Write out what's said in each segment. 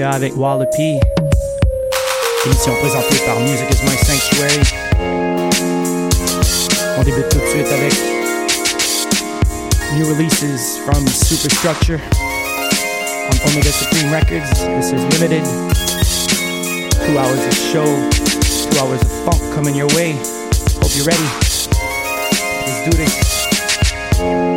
CHOQ.ca avec Wallopy. Émission présentée par Music is My Sanctuary. On débute tout de suite avec new releases from Superstructure on Omega Supreme Records. This is limited. Two hours of show, two hours of funk coming your way. Hope you're ready. Let's do this.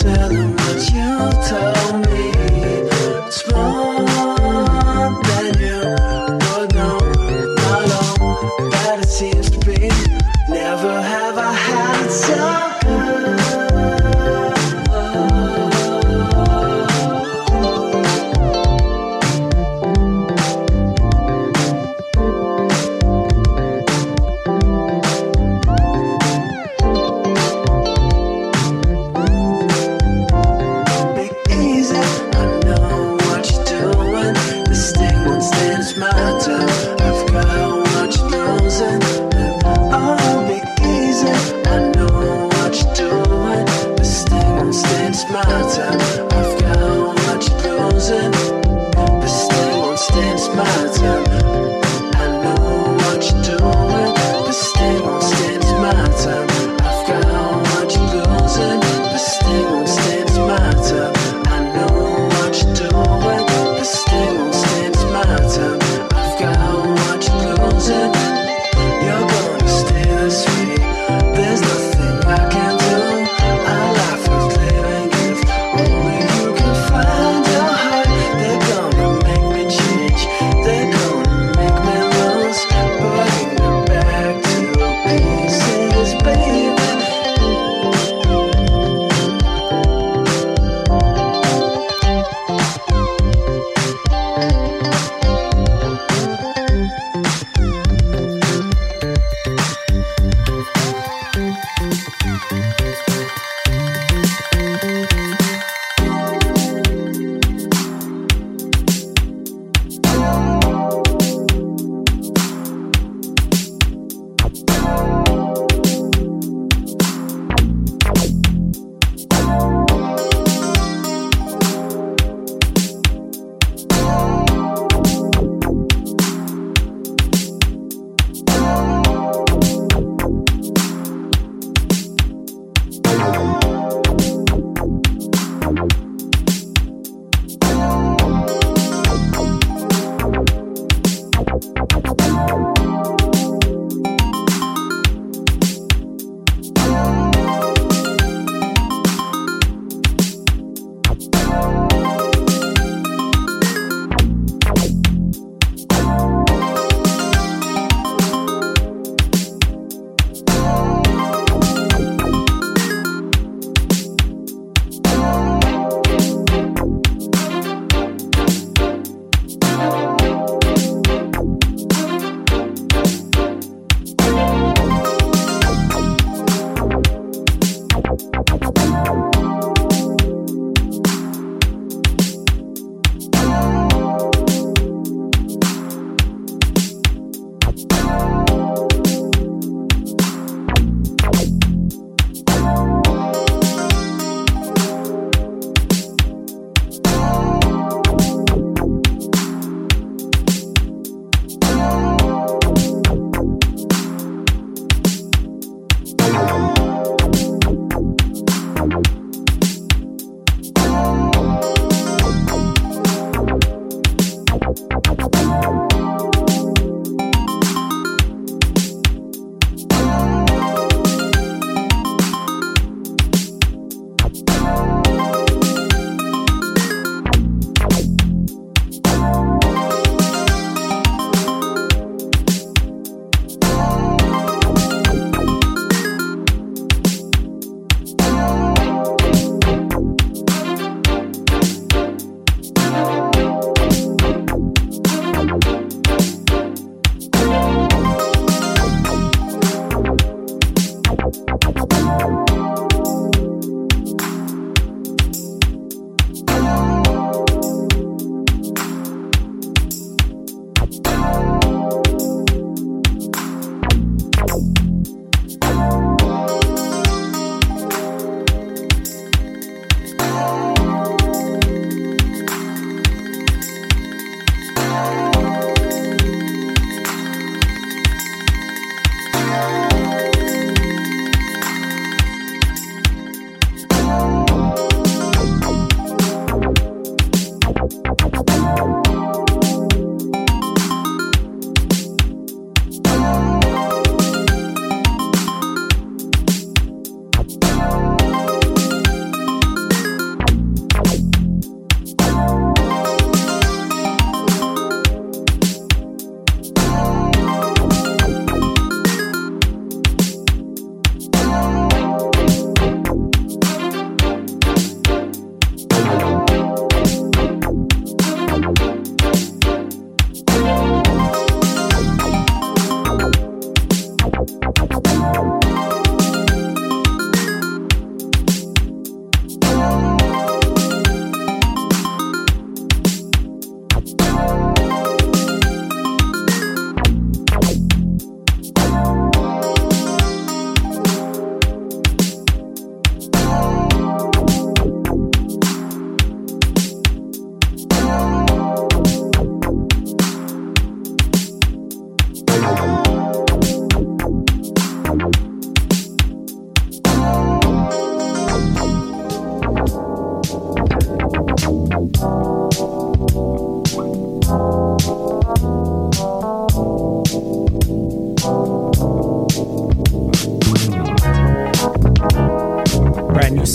tell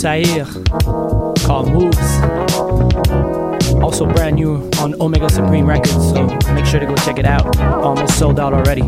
Sair called Moves. Also brand new on Omega Supreme Records, so make sure to go check it out. Almost sold out already.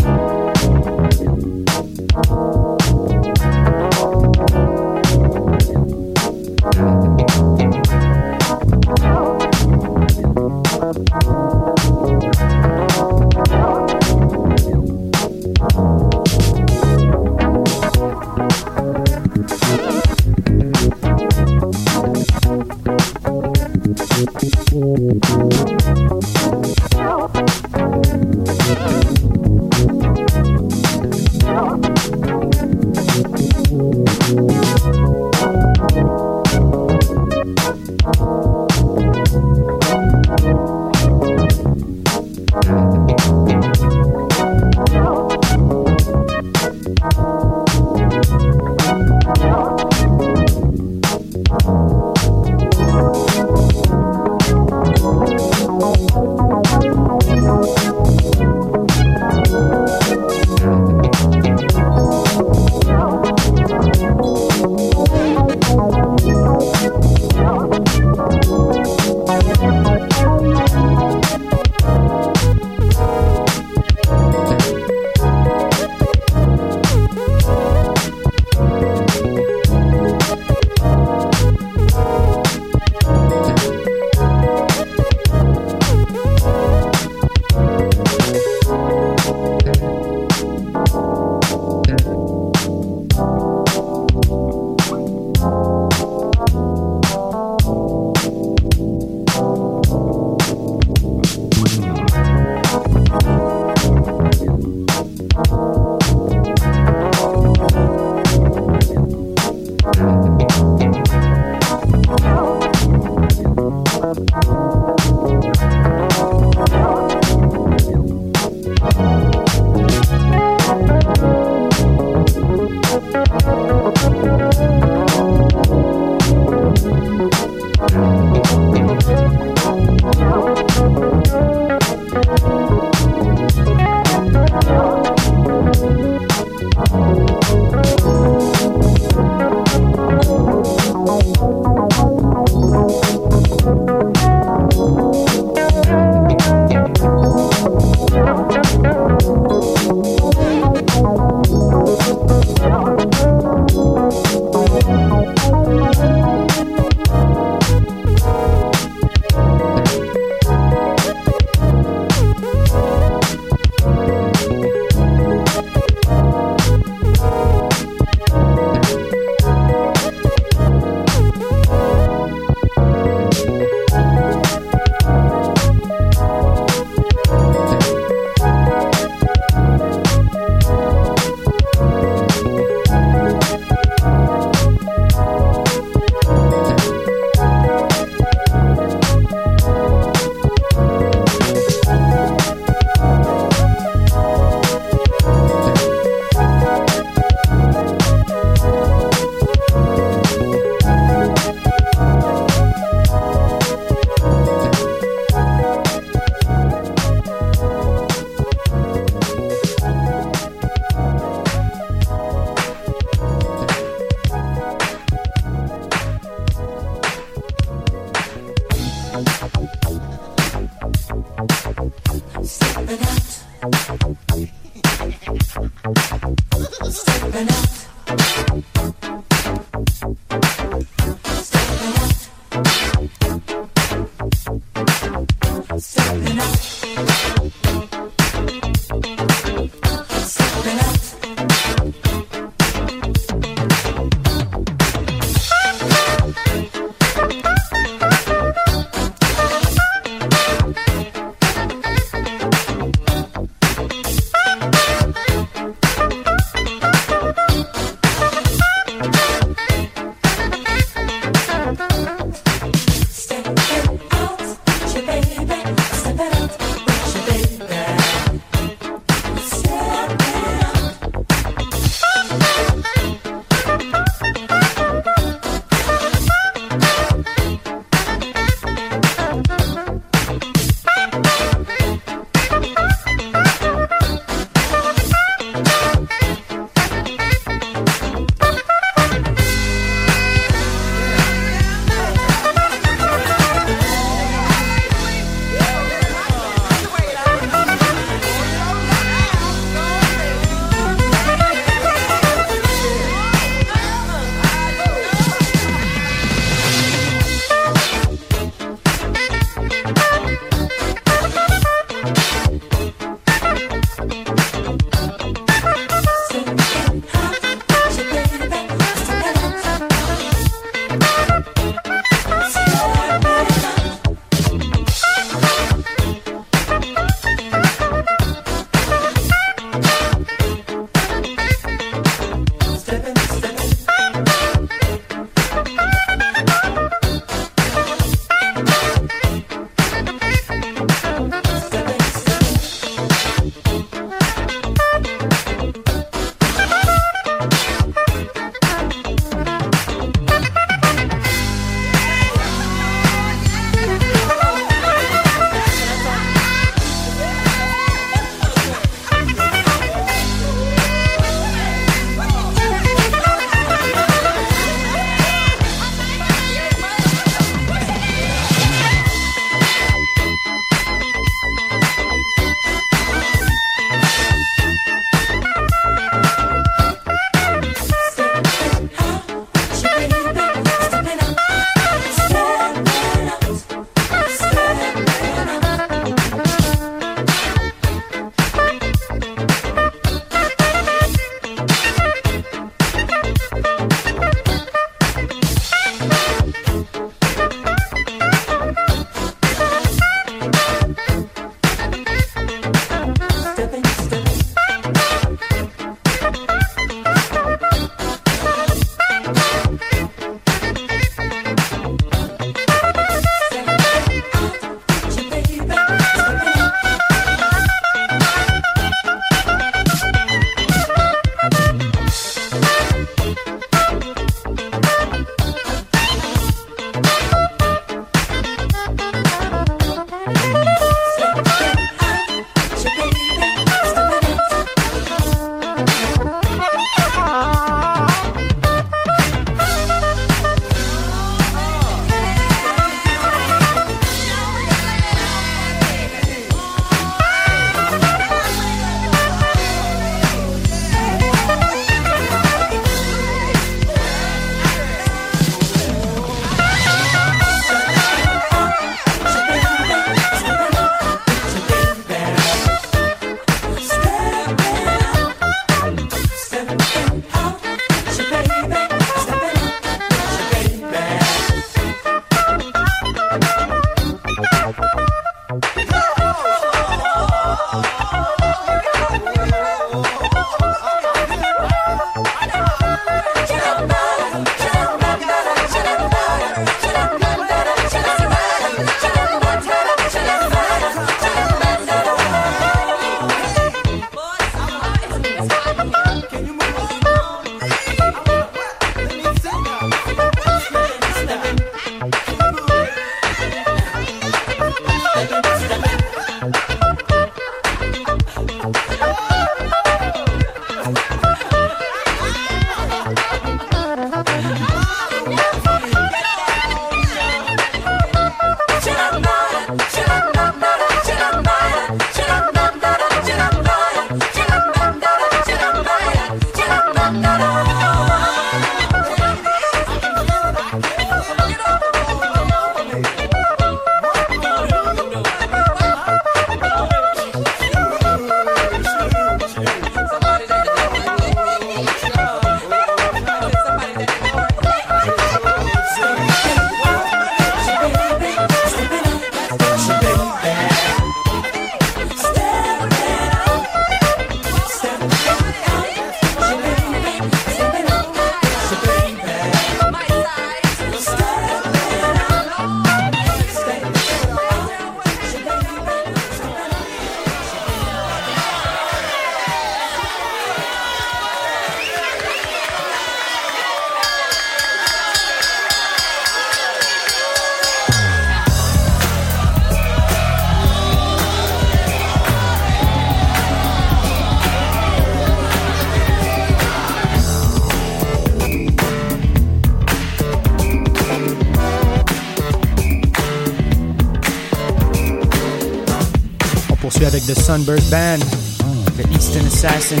The Sunburst Band, The Eastern Assassin.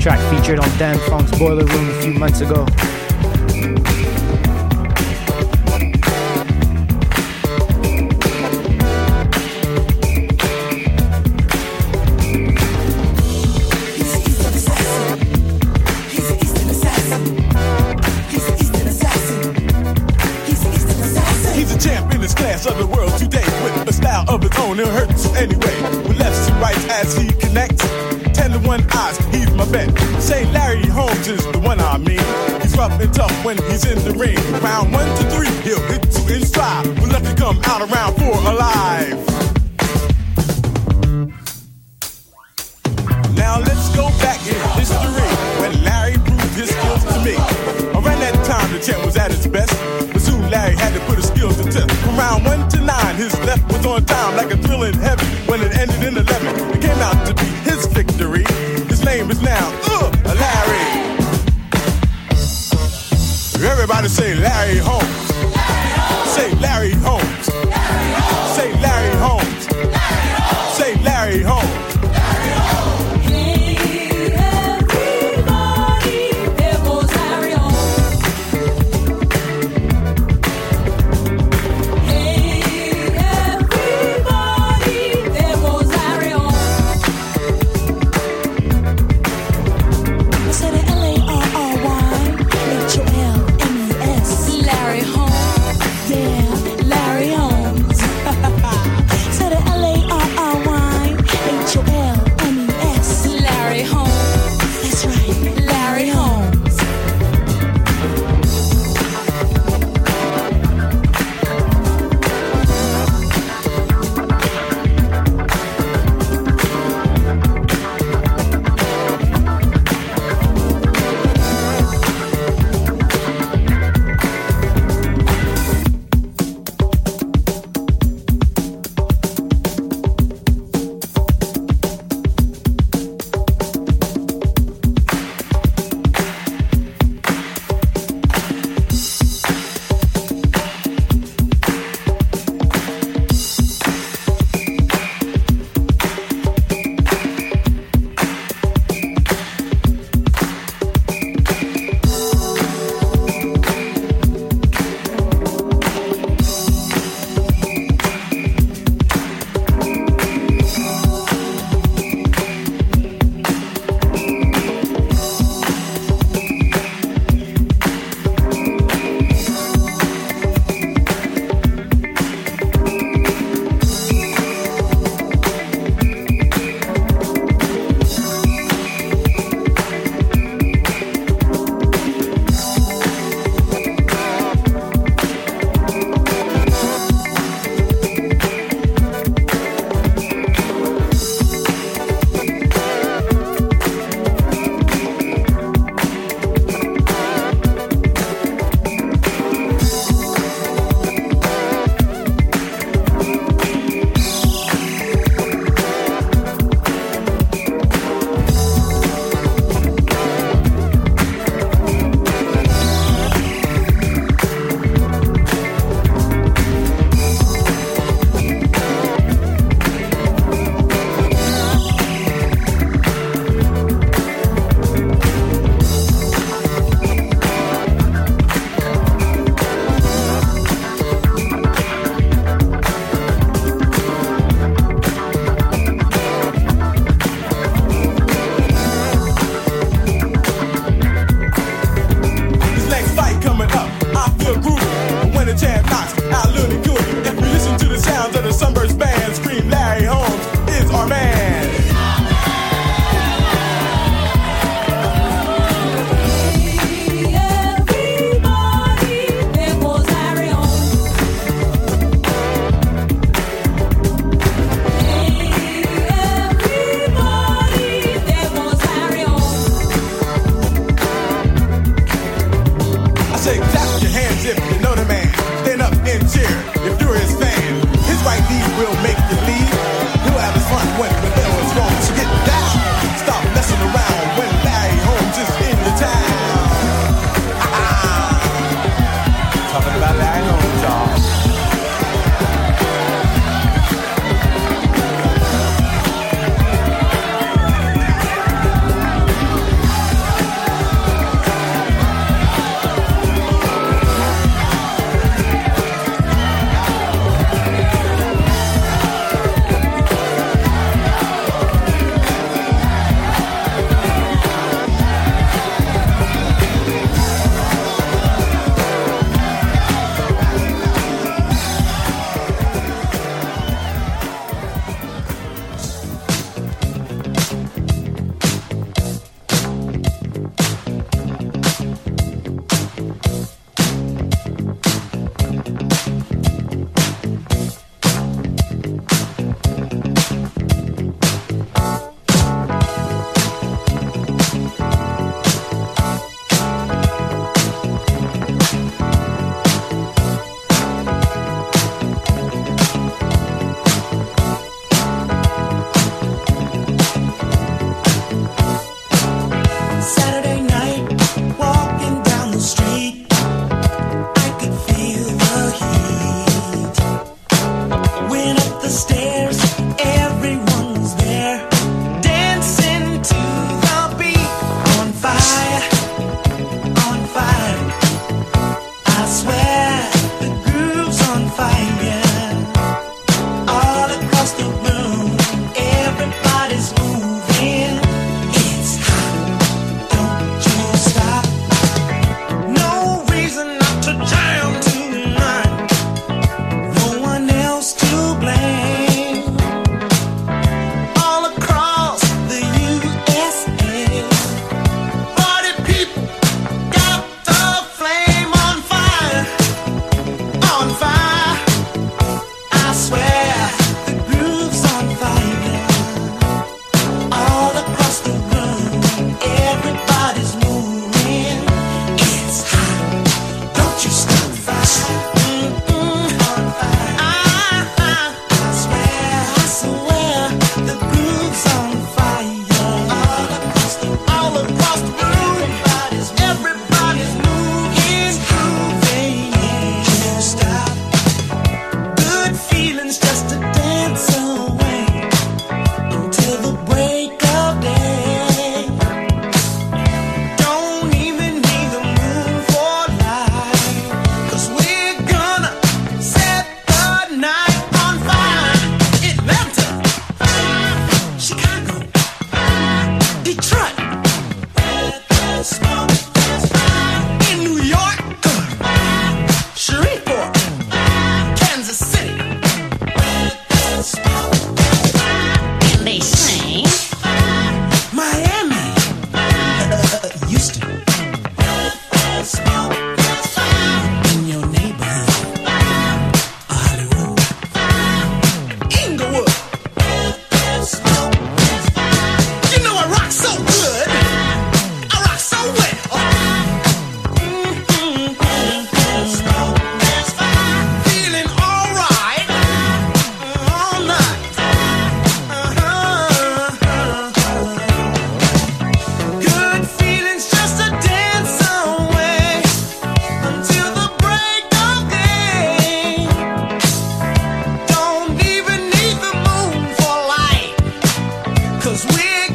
Track featured on Dan Funk's Boiler Room a few months ago. Own, it hurts anyway. With lefts and rights as he connects. Ten to one eyes, he's my bet. Say Larry Holmes is the one I mean. He's rough and tough when he's in the ring. Round one to three, he'll hit you in stride. We'll let you come out around four alive.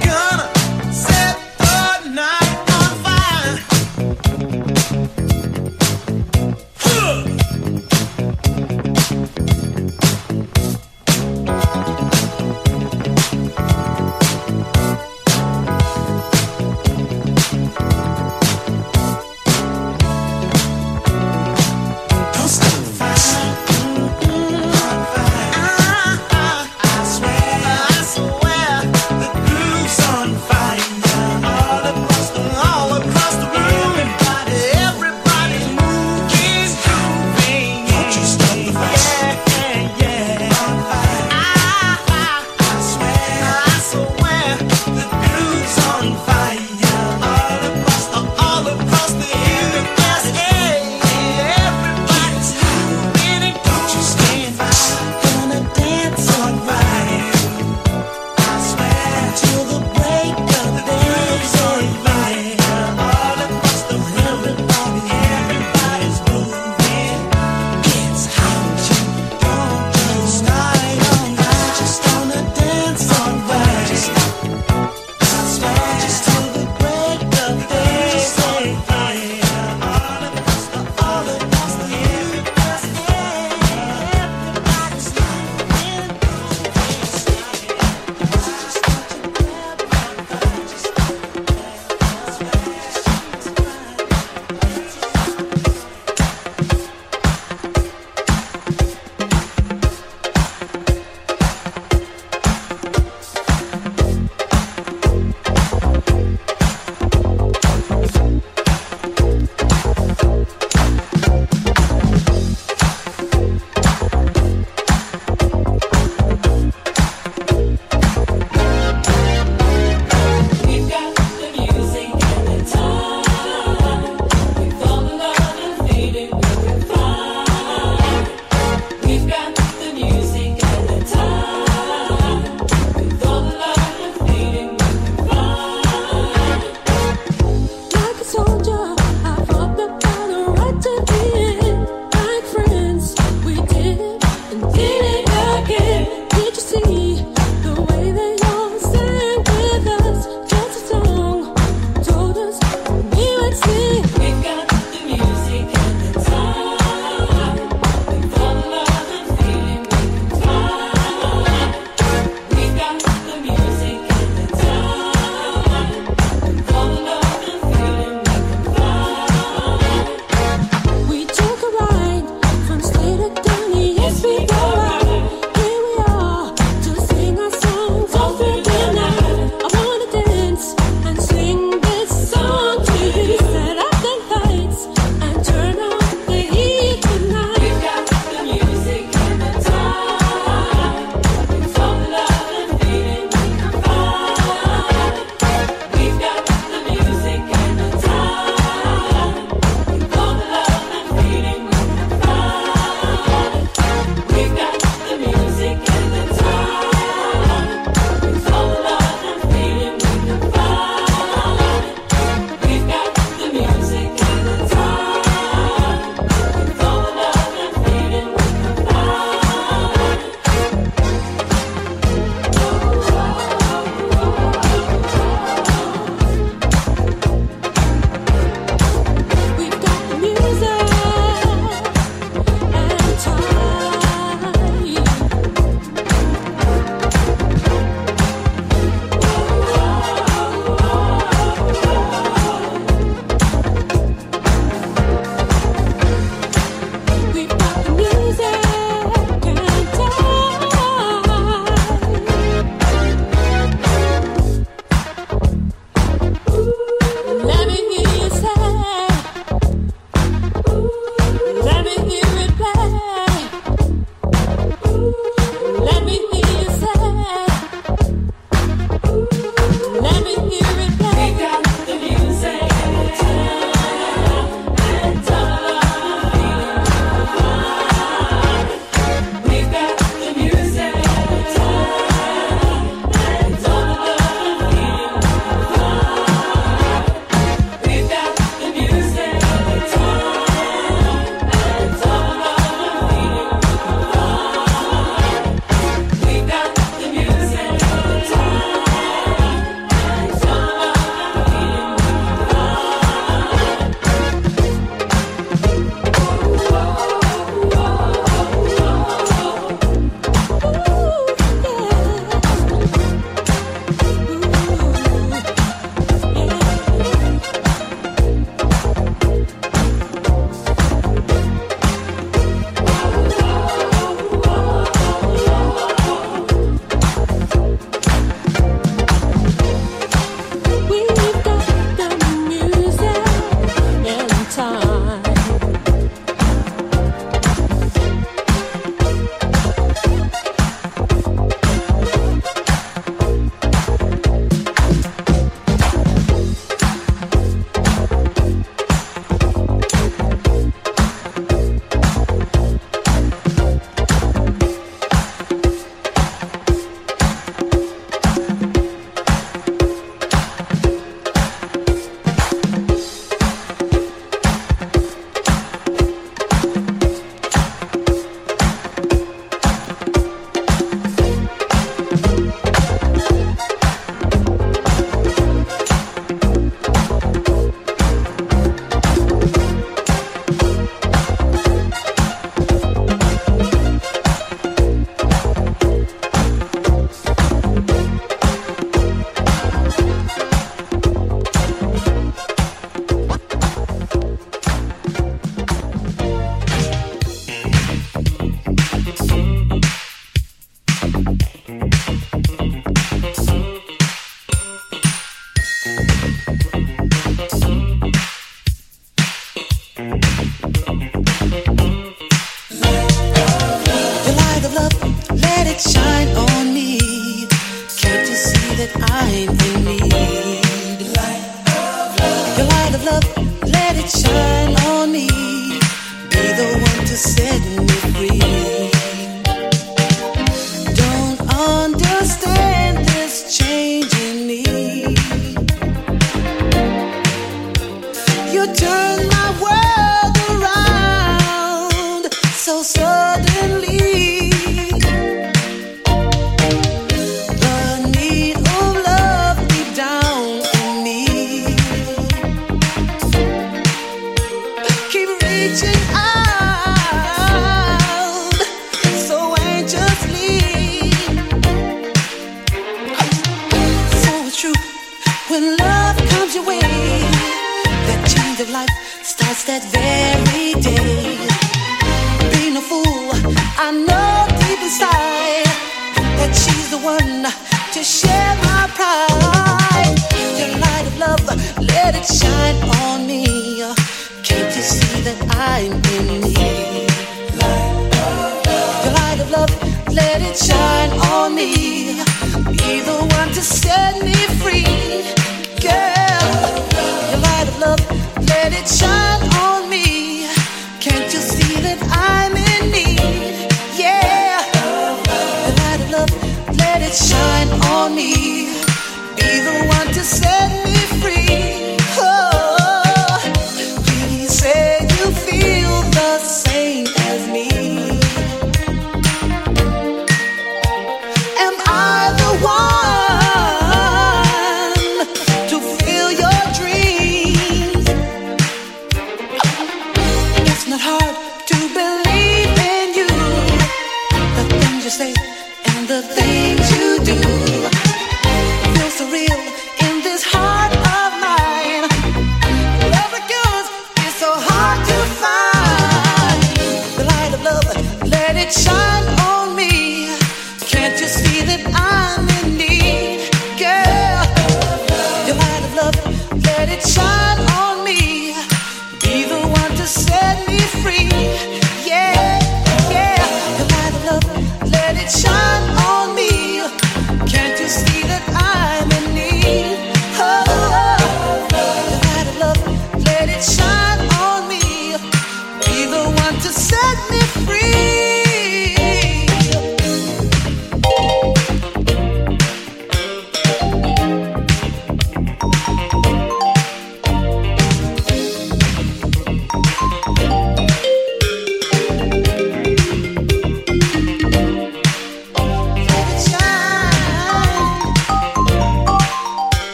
gonna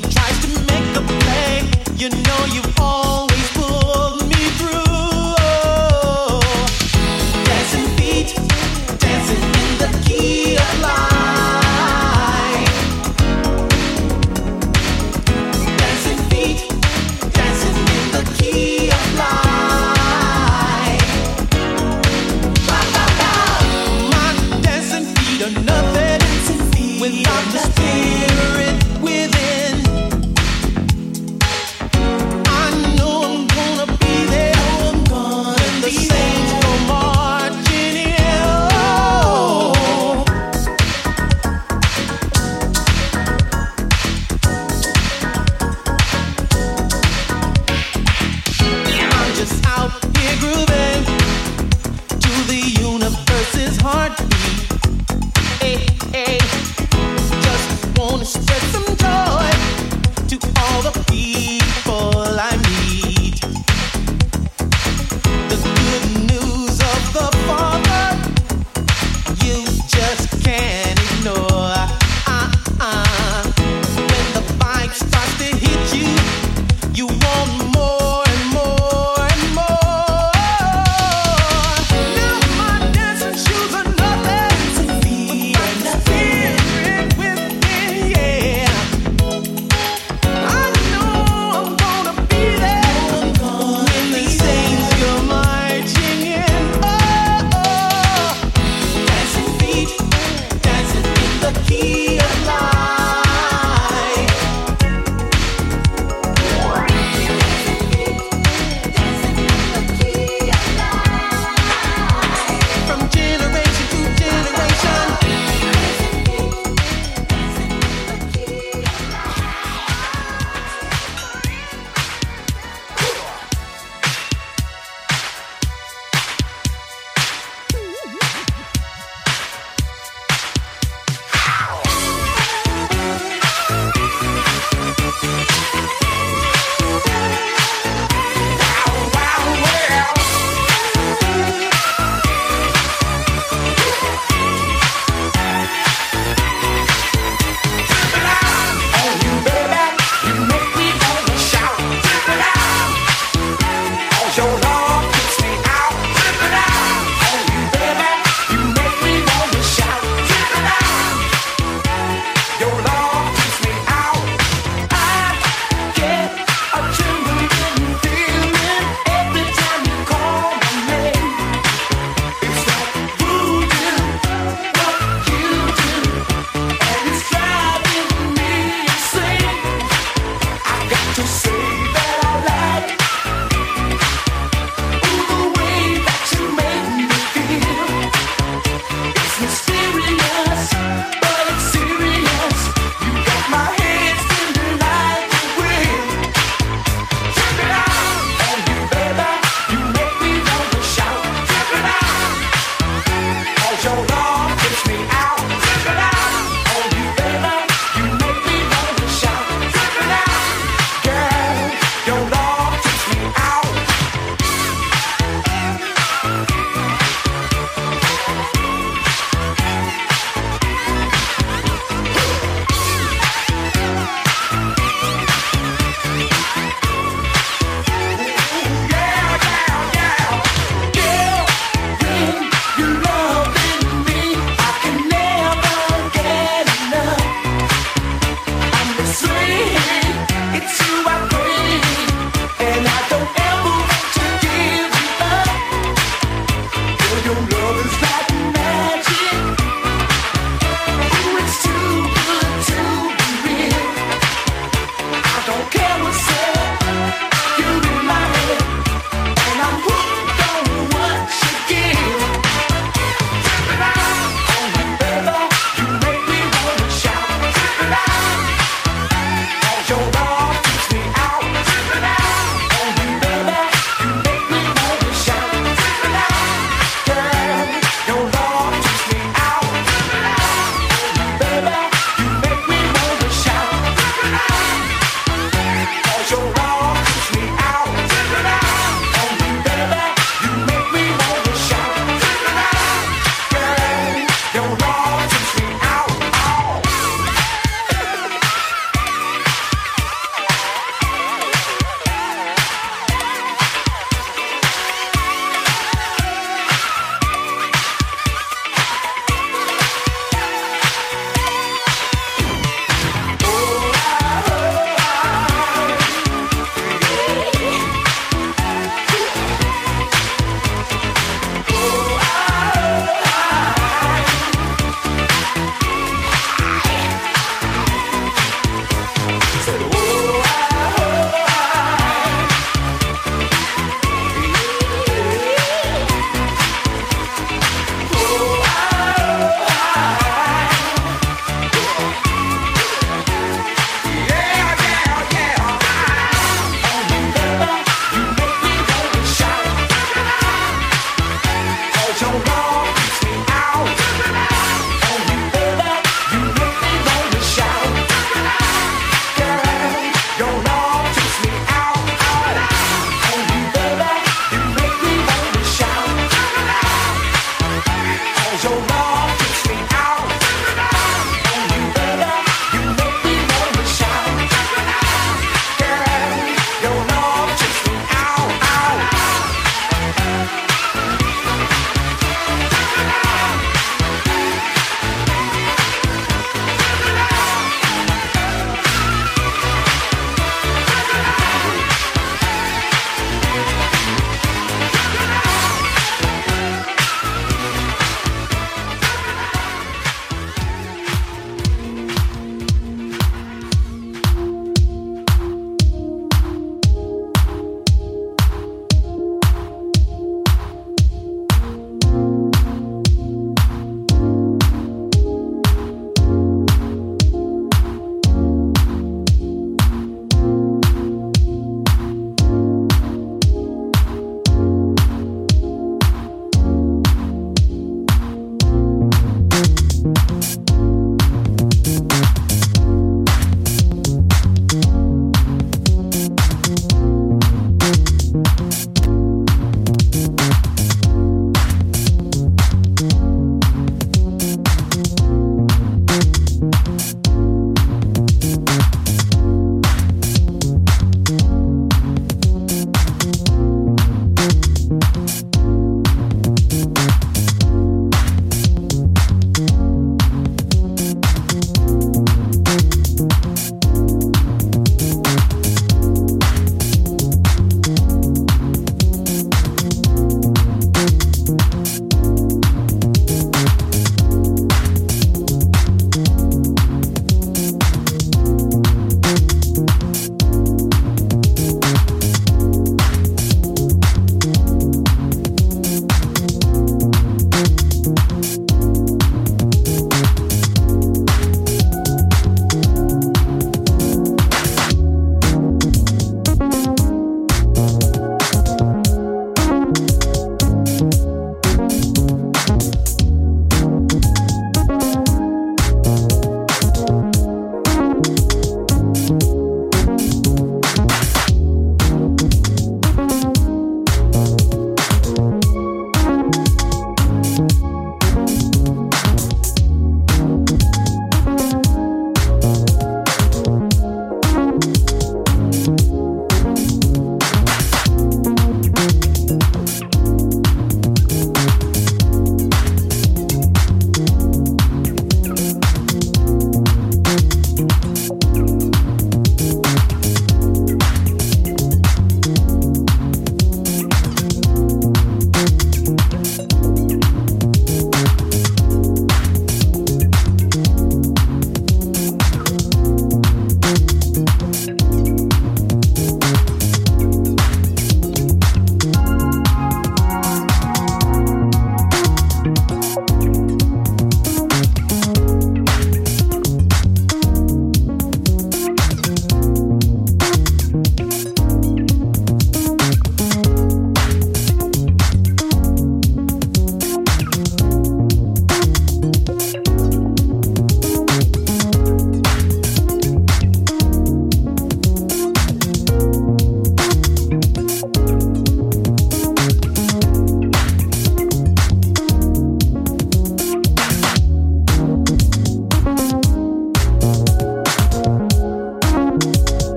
demon.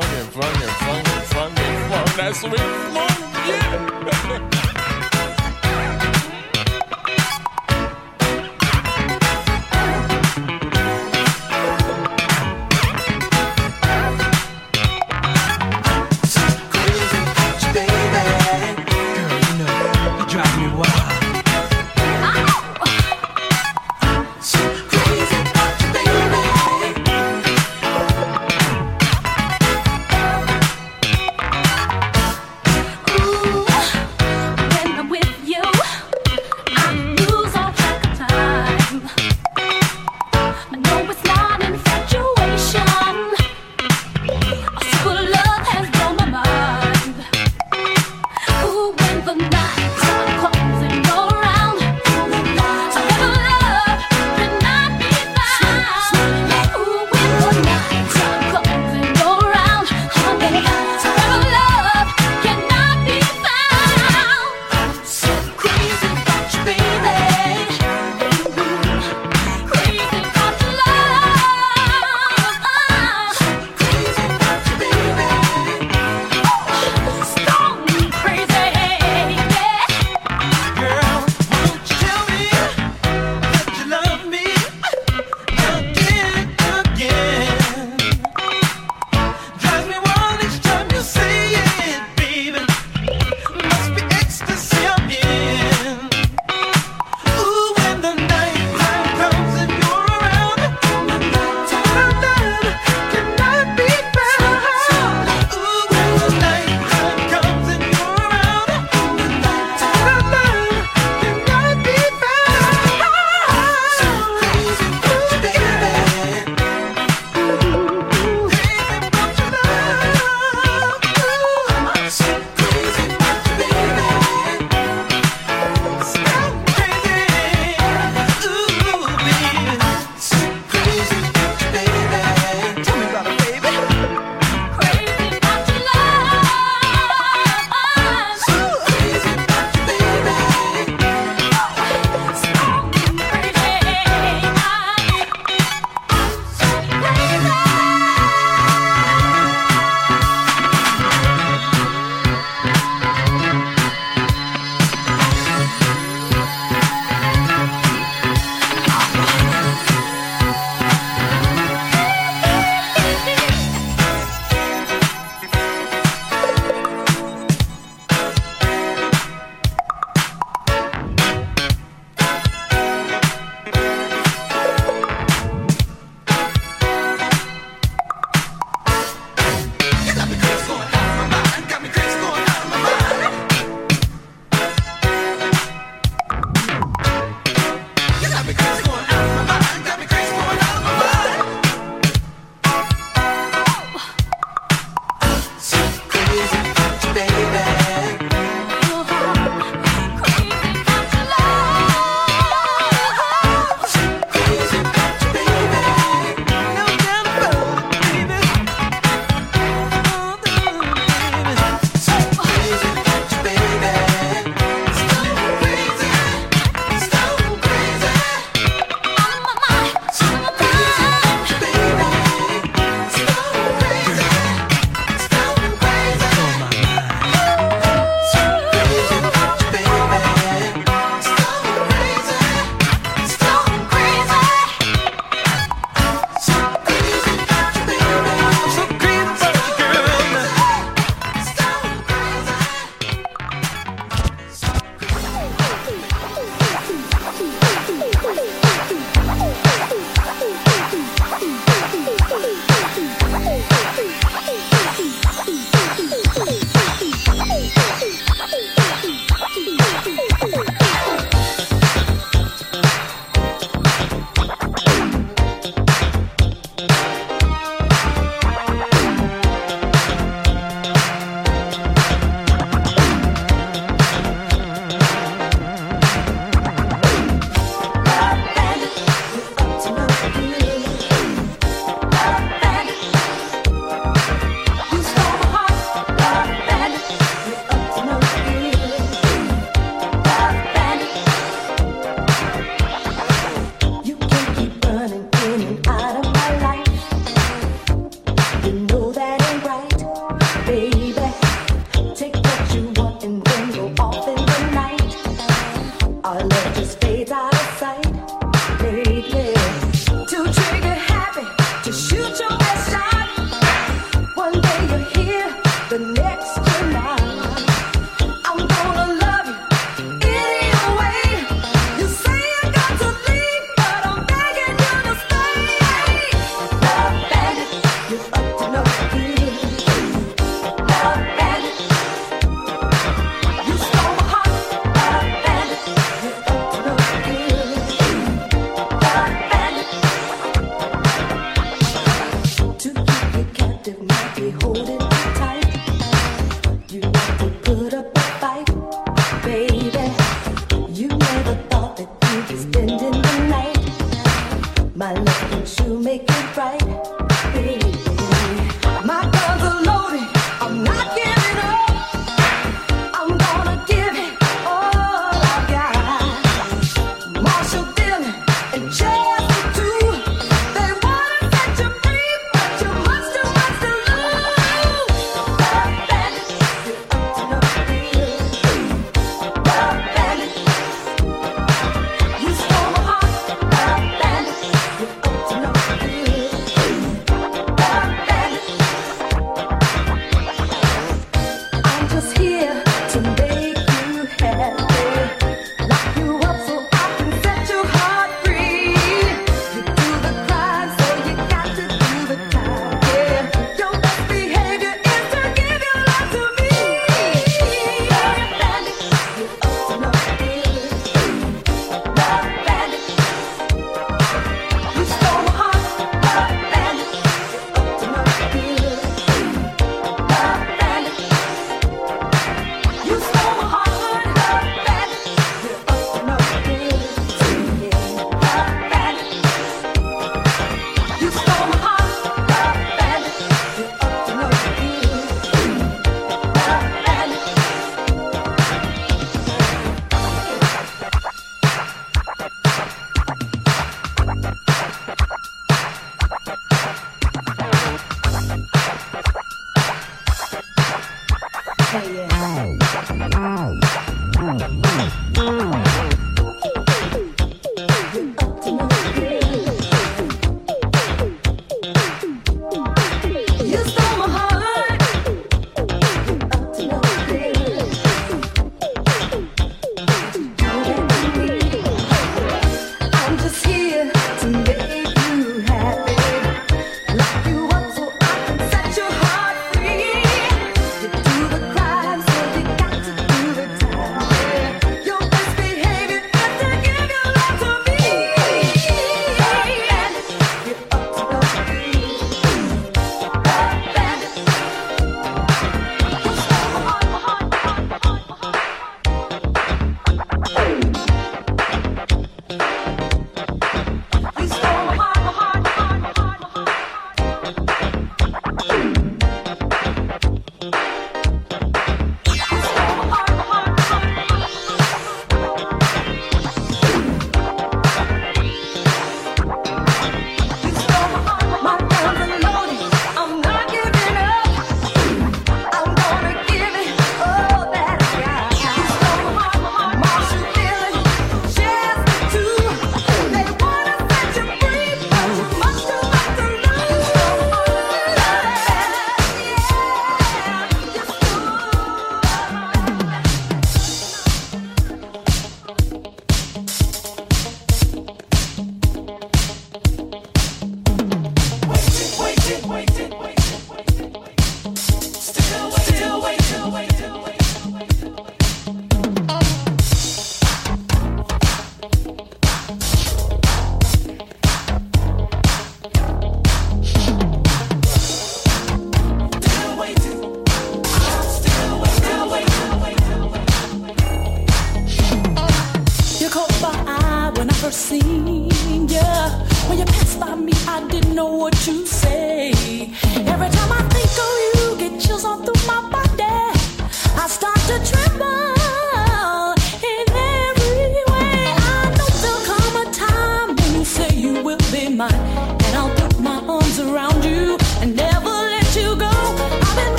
funky, funky, funky, funky, funky, funk. That's sweet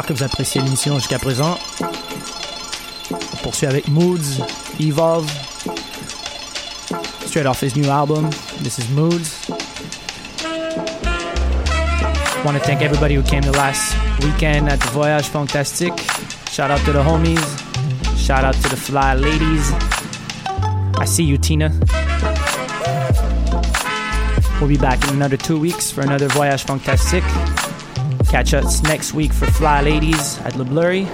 J'espère que vous appréciez l'émission jusqu'à présent. On poursuit avec Moods, Evolve, straight off his new album. This is Moods. Want to thank everybody who came the last weekend at the Voyage Fantastique. Shout out to the homies. Shout out to the fly ladies. I see you, Tina. We'll be back in another two weeks for another Voyage Fantastique. Catch us next week for Fly Ladies at Le Blurry.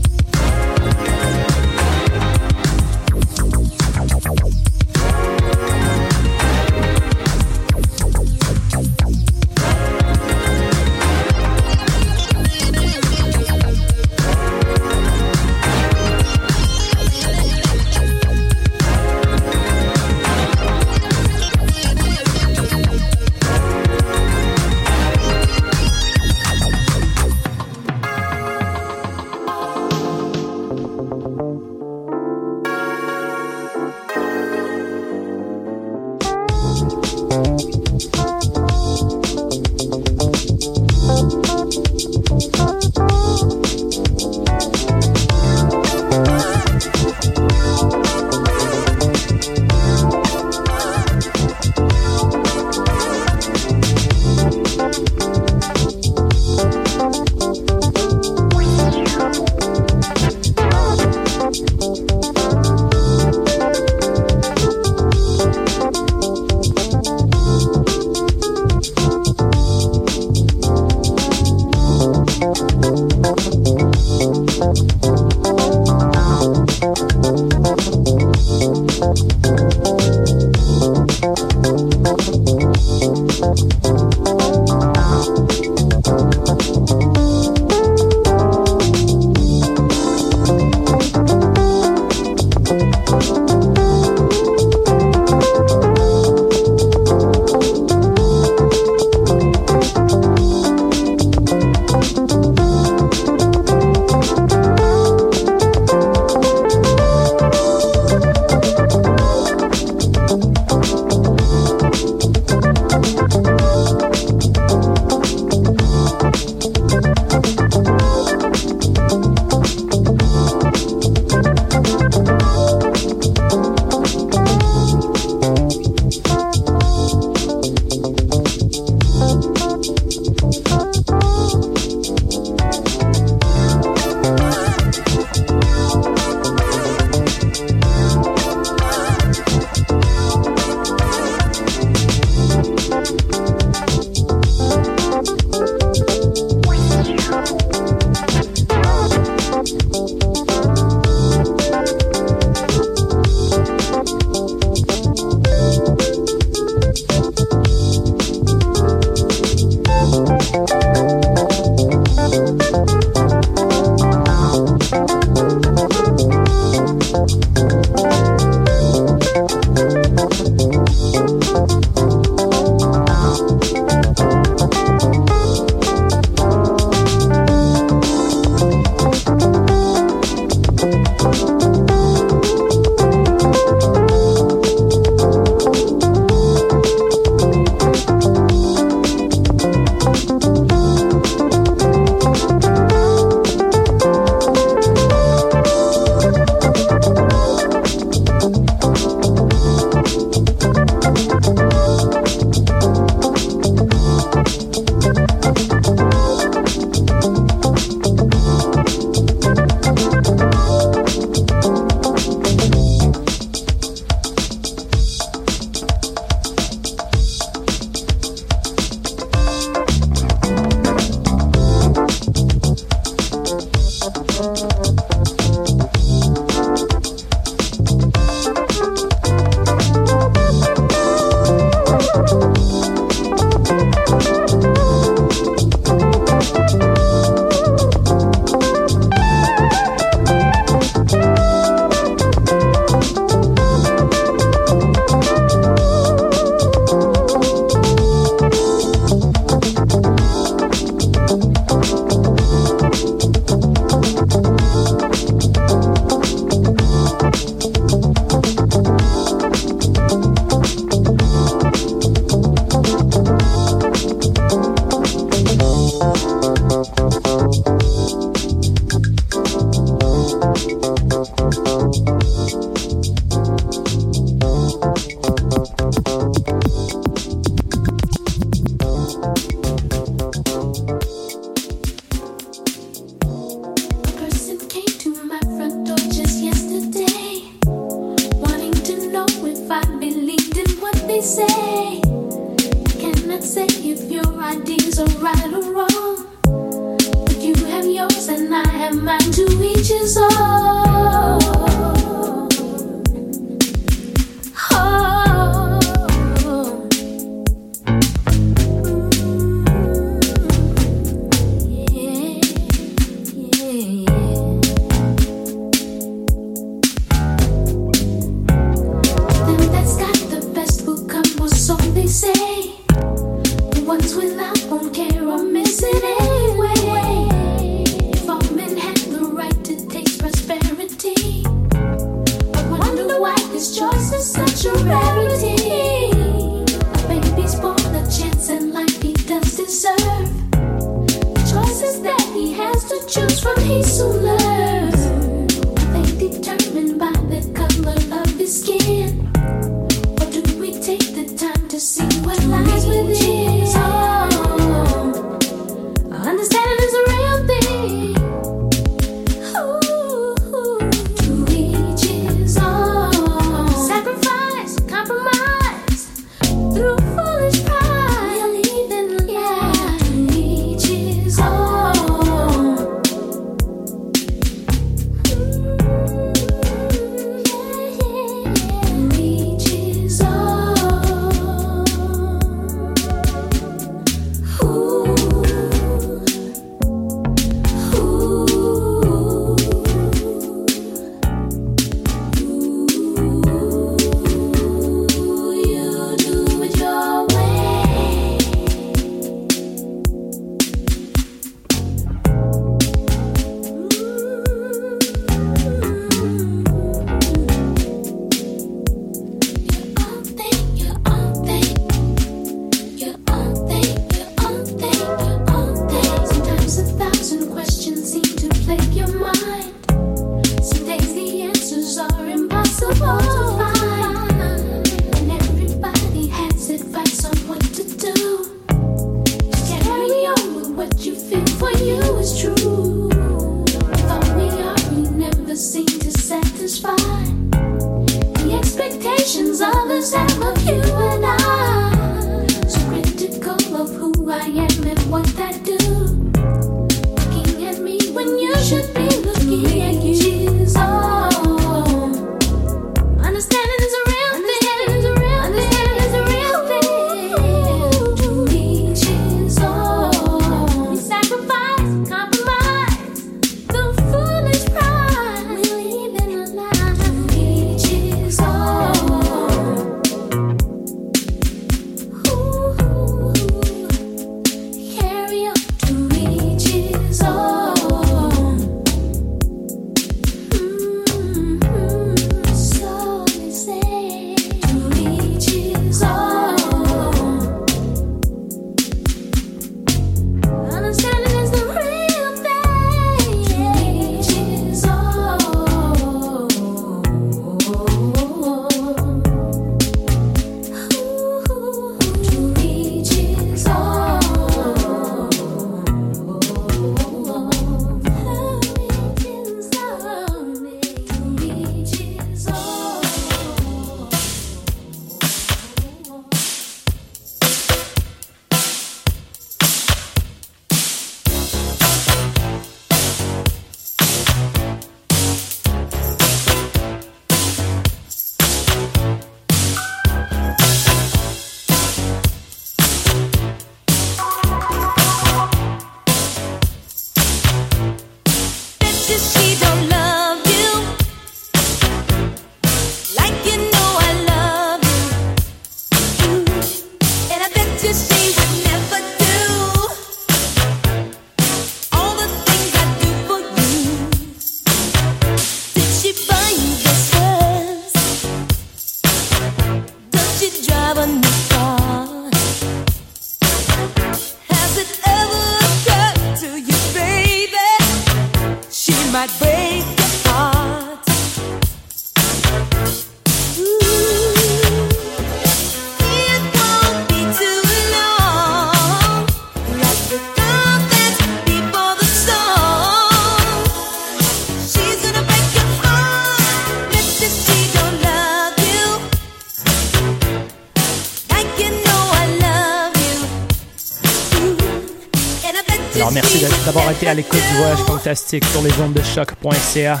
Été à l'écoute du voyage fantastique sur les ondes de CHOQ.ca.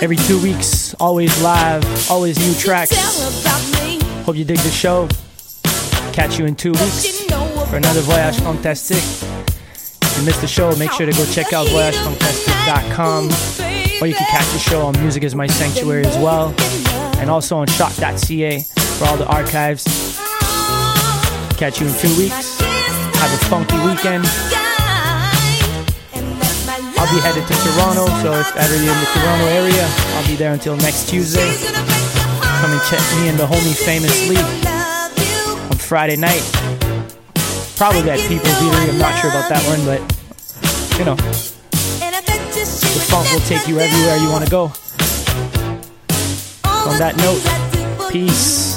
Every two weeks, always live, always new tracks. Hope you dig the show. Catch you in two weeks for another Voyage Fantastique. If you missed the show, make sure to go check out voyagefantastique.com. Or you can catch the show on Music is My Sanctuary as well. And also on CHOQ.ca for all the archives. Catch you in two weeks. Have a funky weekend. Be headed to Toronto, so if ever you're in the Toronto area, I'll be there until next Tuesday. Come and check me and the homie Famous Lee on Friday night. Probably at People's Eatery, I'm not sure about that one, but you know, the funk will take you everywhere you want to go. On that note, peace.